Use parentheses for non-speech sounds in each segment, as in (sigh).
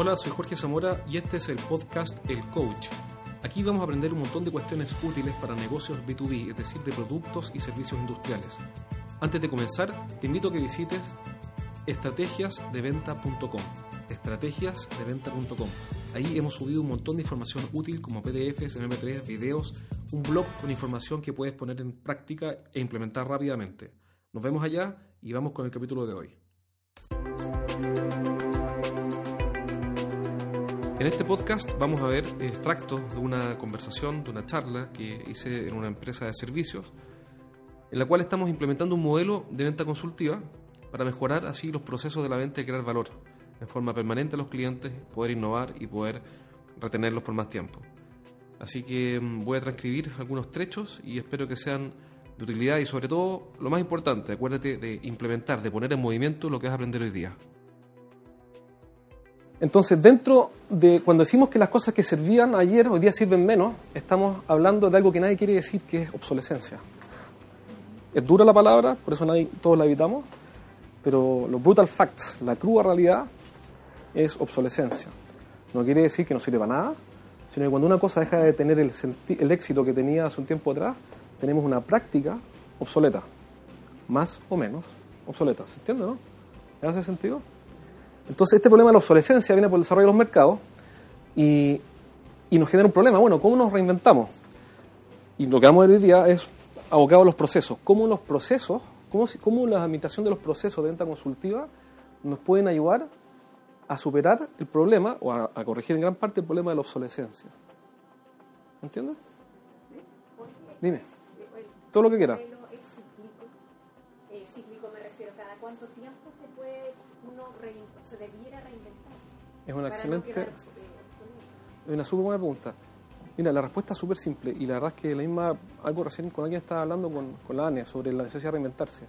Hola, soy Jorge Zamora y este es el podcast El Coach. Aquí vamos a aprender un montón de cuestiones útiles para negocios B2B, es decir, de productos y servicios industriales. Antes de comenzar, te invito a que visites estrategiasdeventa.com. Estrategiasdeventa.com. Ahí hemos subido un montón de información útil como PDFs, MP3, videos, un blog con información que puedes poner en práctica e implementar rápidamente. Nos vemos allá y vamos con el capítulo de hoy. En este podcast vamos a ver extractos de una conversación, de una charla que hice en una empresa de servicios, en la cual estamos implementando un modelo de venta consultiva para mejorar así los procesos de la venta y crear valor en forma permanente a los clientes, poder innovar y poder retenerlos por más tiempo. Así que mm, voy a transcribir algunos trechos y espero que sean de utilidad y sobre todo, lo más importante, acuérdate de implementar, de poner en movimiento lo que vas a aprender hoy día. Entonces, dentro de cuando decimos que las cosas que servían ayer hoy día sirven menos, estamos hablando de algo que nadie quiere decir, que es obsolescencia. Es dura la palabra, por eso nadie, todos la evitamos, pero los brutal facts, la cruda realidad, es obsolescencia. No quiere decir que no sirva para nada, sino que cuando una cosa deja de tener el, el éxito que tenía hace un tiempo atrás, tenemos una práctica obsoleta, más o menos obsoleta. ¿Se entiende, no? ¿Me hace sentido? Entonces, este problema de la obsolescencia viene por el desarrollo de los mercados y, nos genera un problema. Bueno, ¿cómo nos reinventamos? Y lo que vamos a ver hoy día es abocado a los procesos. ¿Cómo los procesos, cómo, cómo la administración de los procesos de venta consultiva nos pueden ayudar a superar el problema o a, corregir en gran parte el problema de la obsolescencia? ¿Entiendes? Dime. Todo lo que quieras. Es una excelente. Es una súper buena pregunta. Mira, la respuesta es súper simple y la verdad es que la misma, algo recién con alguien estaba hablando con, con la ANE sobre la necesidad de reinventarse.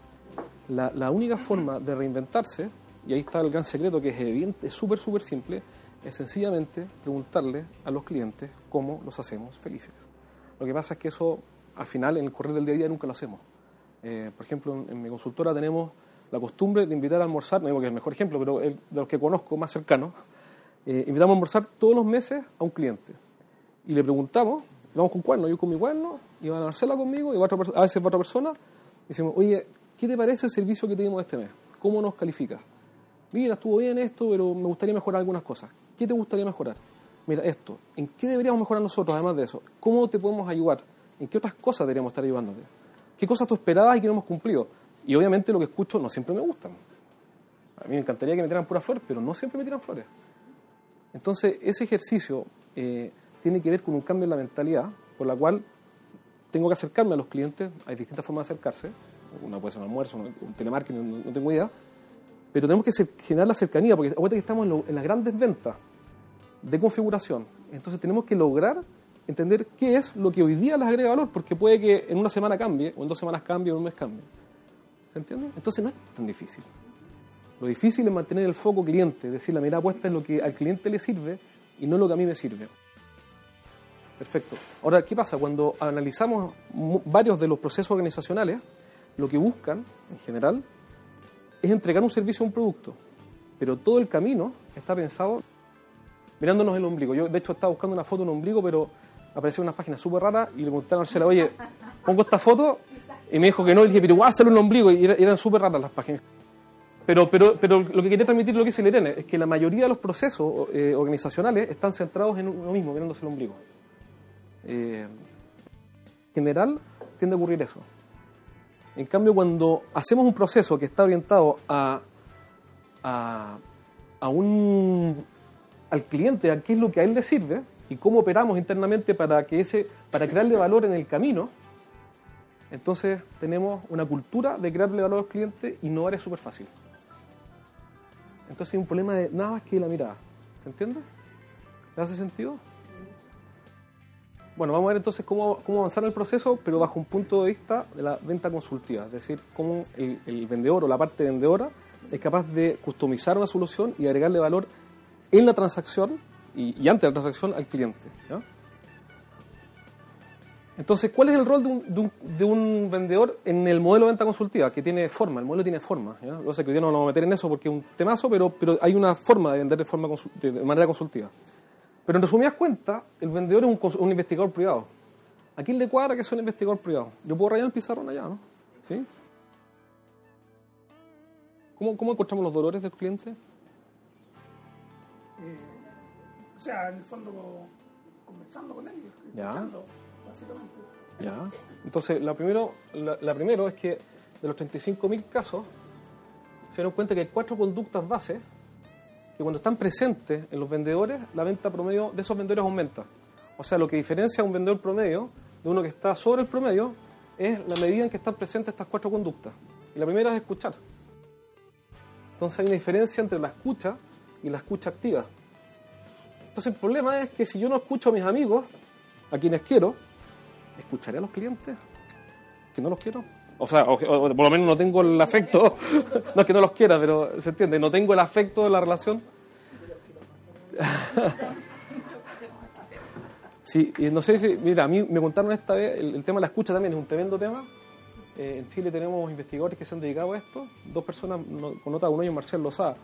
La, la, única forma de reinventarse, y ahí está el gran secreto que es evidente, es súper, súper simple, es sencillamente preguntarle a los clientes cómo los hacemos felices. Lo que pasa es que eso, al final, en el correr del día a día nunca lo hacemos. Eh, por ejemplo, en, en, mi consultora tenemos la costumbre de invitar a almorzar, no digo que es el mejor ejemplo, pero de los que conozco más cercanos, eh, invitamos a almorzar todos los meses a un cliente. Y le preguntamos, vamos con cuerno, yo con mi cuerno, y va a Marcela conmigo, y a, a veces otra persona, y decimos, oye, ¿qué te parece el servicio que tuvimos este mes? ¿Cómo nos califica? Mira, estuvo bien esto, pero me gustaría mejorar algunas cosas. ¿Qué te gustaría mejorar? Mira, esto, ¿en qué deberíamos mejorar nosotros además de eso? ¿Cómo te podemos ayudar? ¿En qué otras cosas deberíamos estar ayudándote? ¿Qué cosas tú esperabas y que no hemos cumplido? Y obviamente lo que escucho no siempre me gustan. A mí me encantaría que me tiraran puras flores, pero no siempre me tiran flores. Entonces, ese ejercicio eh, tiene que ver con un cambio en la mentalidad, por la cual tengo que acercarme a los clientes. Hay distintas formas de acercarse. Una puede ser un almuerzo, un telemarketing, no, tengo idea. Pero tenemos que generar la cercanía, porque ahorita que estamos en, en las grandes ventas de configuración. Entonces, tenemos que lograr entender qué es lo que hoy día les agrega valor, porque puede que en una semana cambie, o en dos semanas cambie, o en un mes cambie. ¿Se entiende? Entonces no es tan difícil. Lo difícil es mantener el foco cliente, es decir, la mirada puesta en lo que al cliente le sirve y no lo que a mí me sirve. Perfecto. Ahora, ¿qué pasa? Cuando analizamos varios de los procesos organizacionales, lo que buscan, en general, es entregar un servicio a un producto. Pero todo el camino está pensado mirándonos el ombligo. Yo, de hecho, estaba buscando una foto de un ombligo, pero apareció una página súper rara y le pregunté a Marcela, oye, pongo esta foto y me dijo que no, y dije, pero igual hacerle un ombligo, y eran súper raras las páginas. Pero, pero, pero lo que quería transmitir lo que dice Irene es que la mayoría de los procesos eh, organizacionales están centrados en uno mismo, mirándose el ombligo. Eh, en general tiende a ocurrir eso. En cambio, cuando hacemos un proceso que está orientado a, a, a un, al cliente, a qué es lo que a él le sirve y cómo operamos internamente para, que ese, para crearle valor en el camino, entonces tenemos una cultura de crearle valor a los clientes y innovar es súper fácil. Entonces hay un problema de nada más que la mirada. ¿Se entiende? ¿Le hace sentido? Bueno, vamos a ver entonces cómo, cómo avanzar en el proceso, pero bajo un punto de vista de la venta consultiva, es decir, cómo el, vendedor o la parte vendedora es capaz de customizar una solución y agregarle valor en la transacción y, y antes de la transacción al cliente. ¿ya? Entonces, ¿cuál es el rol de un, de, un, de un, vendedor en el modelo de venta consultiva? Que tiene forma, el modelo tiene forma. ¿ya? Yo sé que hoy día no nos vamos a meter en eso porque es un temazo, pero, pero hay una forma de vender de, forma de manera consultiva. Pero en resumidas cuentas, el vendedor es un, un, investigador privado. ¿A quién le cuadra que sea un investigador privado? Yo puedo rayar el pizarrón allá, ¿no? ¿Sí? ¿Cómo, ¿Cómo encontramos los dolores del cliente? Eh, o sea, en el fondo conversando con ellos, escuchando. Ya. Ya. Entonces, la primero, la, la primero es que de los 35.000 casos, se dieron cuenta que hay cuatro conductas base que cuando están presentes en los vendedores, la venta promedio de esos vendedores aumenta. O sea, lo que diferencia a un vendedor promedio de uno que está sobre el promedio es la medida en que están presentes estas cuatro conductas. Y la primera es escuchar. Entonces hay una diferencia entre la escucha y la escucha activa. Entonces el problema es que si yo no escucho a mis amigos, a quienes quiero, ¿escucharé a los clientes? ¿Que no los quiero? O sea, o, por lo menos no tengo el afecto, (laughs) no es que no los quiera, pero se entiende, no tengo el afecto de la relación. (laughs) sí, y no sé si, mira, a mí me contaron esta vez, el, tema de la escucha también es un tremendo tema. Eh, en Chile tenemos investigadores que se han dedicado a esto, dos personas, no, con nota uno y Marcial Lozada.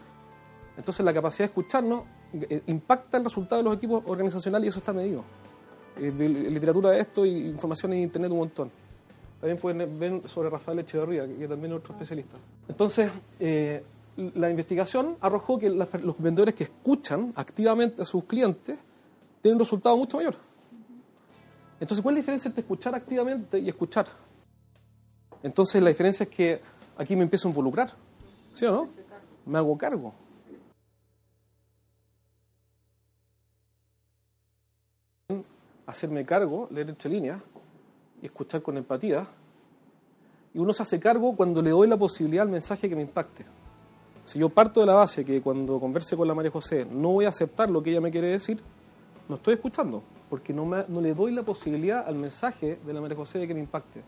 Entonces la capacidad de escucharnos eh, impacta el resultado de los equipos organizacionales y eso está medido eh, literatura de esto y información en internet un montón. También pueden ver sobre Rafael Echeverría, que, también es otro especialista. Entonces, eh, la investigación arrojó que las, los vendedores que escuchan activamente a sus clientes tienen un resultado mucho mayor. Entonces, ¿cuál es la diferencia entre escuchar activamente y escuchar? Entonces, la diferencia es que aquí me empiezo a involucrar, ¿sí o no? Me hago cargo. Hacerme cargo, leer entre líneas y escuchar con empatía. Y uno se hace cargo cuando le doy la posibilidad al mensaje que me impacte. Si yo parto de la base que cuando converse con la María José no voy a aceptar lo que ella me quiere decir, no estoy escuchando, porque no, me, no le doy la posibilidad al mensaje de la María José de que me impacte.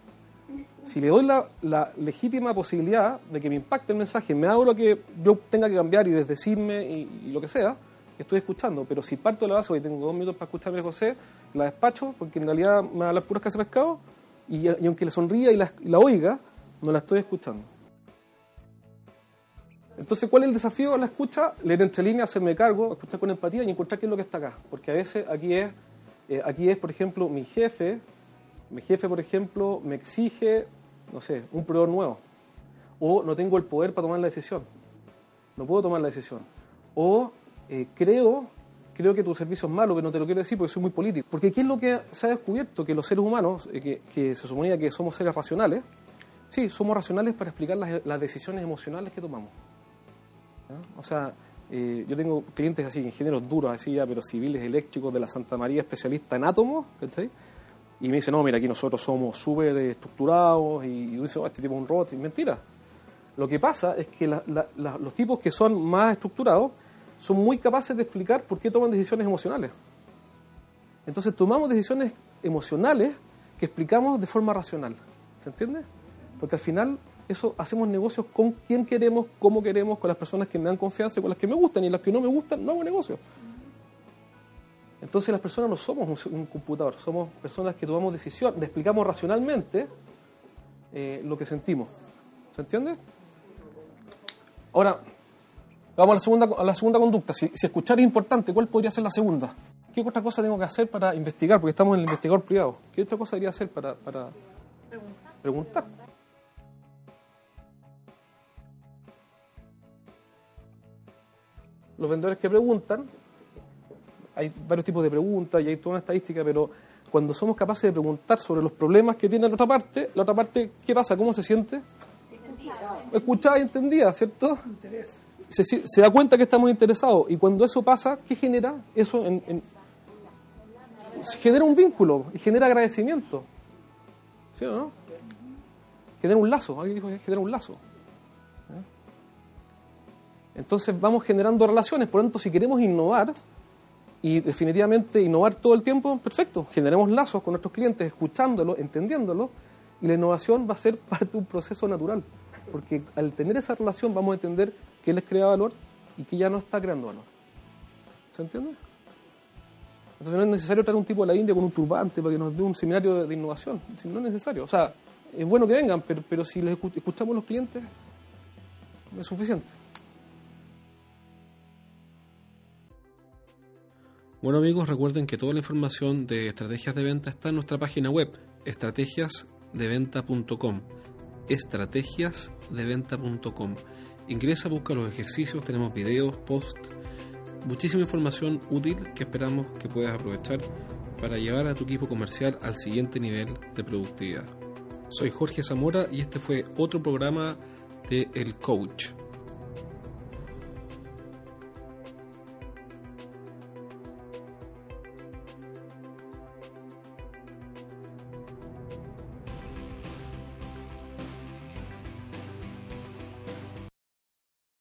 Si le doy la, la, legítima posibilidad de que me impacte el mensaje, me hago lo que yo tenga que cambiar y desdecirme y, y lo que sea, estoy escuchando, pero si parto de la base, hoy tengo dos minutos para escuchar a José, la despacho, porque en realidad me da las puras casas de pescado, y, aunque le sonría y la, oiga, no la estoy escuchando. Entonces, ¿cuál es el desafío a la escucha? Leer entre líneas, hacerme cargo, escuchar con empatía y encontrar qué es lo que está acá. Porque a veces aquí es, eh, aquí es, por ejemplo, mi jefe, mi jefe, por ejemplo, me exige, no sé, un proveedor nuevo. O no tengo el poder para tomar la decisión. No puedo tomar la decisión. O eh, creo, creo que tu servicio es malo, pero no te lo quiero decir porque soy muy político. Porque ¿qué es lo que se ha descubierto? Que los seres humanos, eh, que, se suponía que somos seres racionales, sí, somos racionales para explicar las, decisiones emocionales que tomamos. O sea, eh, yo tengo clientes así, ingenieros duros, así ya, pero civiles eléctricos de la Santa María, especialistas en átomos, ¿cachai? Y me dicen, no, mira, aquí nosotros somos súper estructurados y, y dice, oh, este tipo es un robot. Y mentira. Lo que pasa es que los tipos que son más estructurados son muy capaces de explicar por qué toman decisiones emocionales. Entonces tomamos decisiones emocionales que explicamos de forma racional. ¿Se entiende? Porque al final eso hacemos negocios con quien queremos, cómo queremos, con las personas que me dan confianza con las que me gustan y las que no me gustan, no hago negocio. Entonces las personas no somos un, computador, somos personas que tomamos decisiones, explicamos racionalmente eh, lo que sentimos. ¿Se entiende? Ahora, Vamos a la segunda, a la segunda conducta. Si, si, escuchar es importante, ¿cuál podría ser la segunda? ¿Qué otra cosa tengo que hacer para investigar? Porque estamos en el investigador privado. ¿Qué otra cosa debería hacer para, para preguntar? preguntar? Los vendedores que preguntan, hay varios tipos de preguntas y hay toda una estadística, pero cuando somos capaces de preguntar sobre los problemas que tiene la otra parte, la otra parte, ¿qué pasa? ¿Cómo se siente? Escuchada y entendida, ¿cierto? Interés se, da cuenta que estamos interesados. Y cuando eso pasa, ¿qué genera? Eso en, en, genera un vínculo y genera agradecimiento. ¿Sí o no? Genera un lazo. Alguien dijo que genera un lazo. Entonces vamos generando relaciones. Por lo tanto, si queremos innovar, y definitivamente innovar todo el tiempo, perfecto. Generemos lazos con nuestros clientes, escuchándolo, entendiéndolo, y la innovación va a ser (laughs) parte de un proceso natural. Porque al tener esa relación vamos a entender que les crea valor y que ya no está creando valor. ¿Se entiende? Entonces no es necesario traer un tipo de la India con un turbante para que nos dé un seminario de, innovación. No es necesario. O sea, es bueno que vengan, pero, pero si les escu- escuchamos los clientes, es suficiente. Bueno amigos, recuerden que toda la información de estrategias de venta está en nuestra página web, estrategiasdeventa.com. Estrategiasdeventa.com. Ingresa, busca los ejercicios, tenemos videos, posts, muchísima información útil que esperamos que puedas aprovechar para llevar a tu equipo comercial al siguiente nivel de productividad. Soy Jorge Zamora y este fue otro programa de El Coach.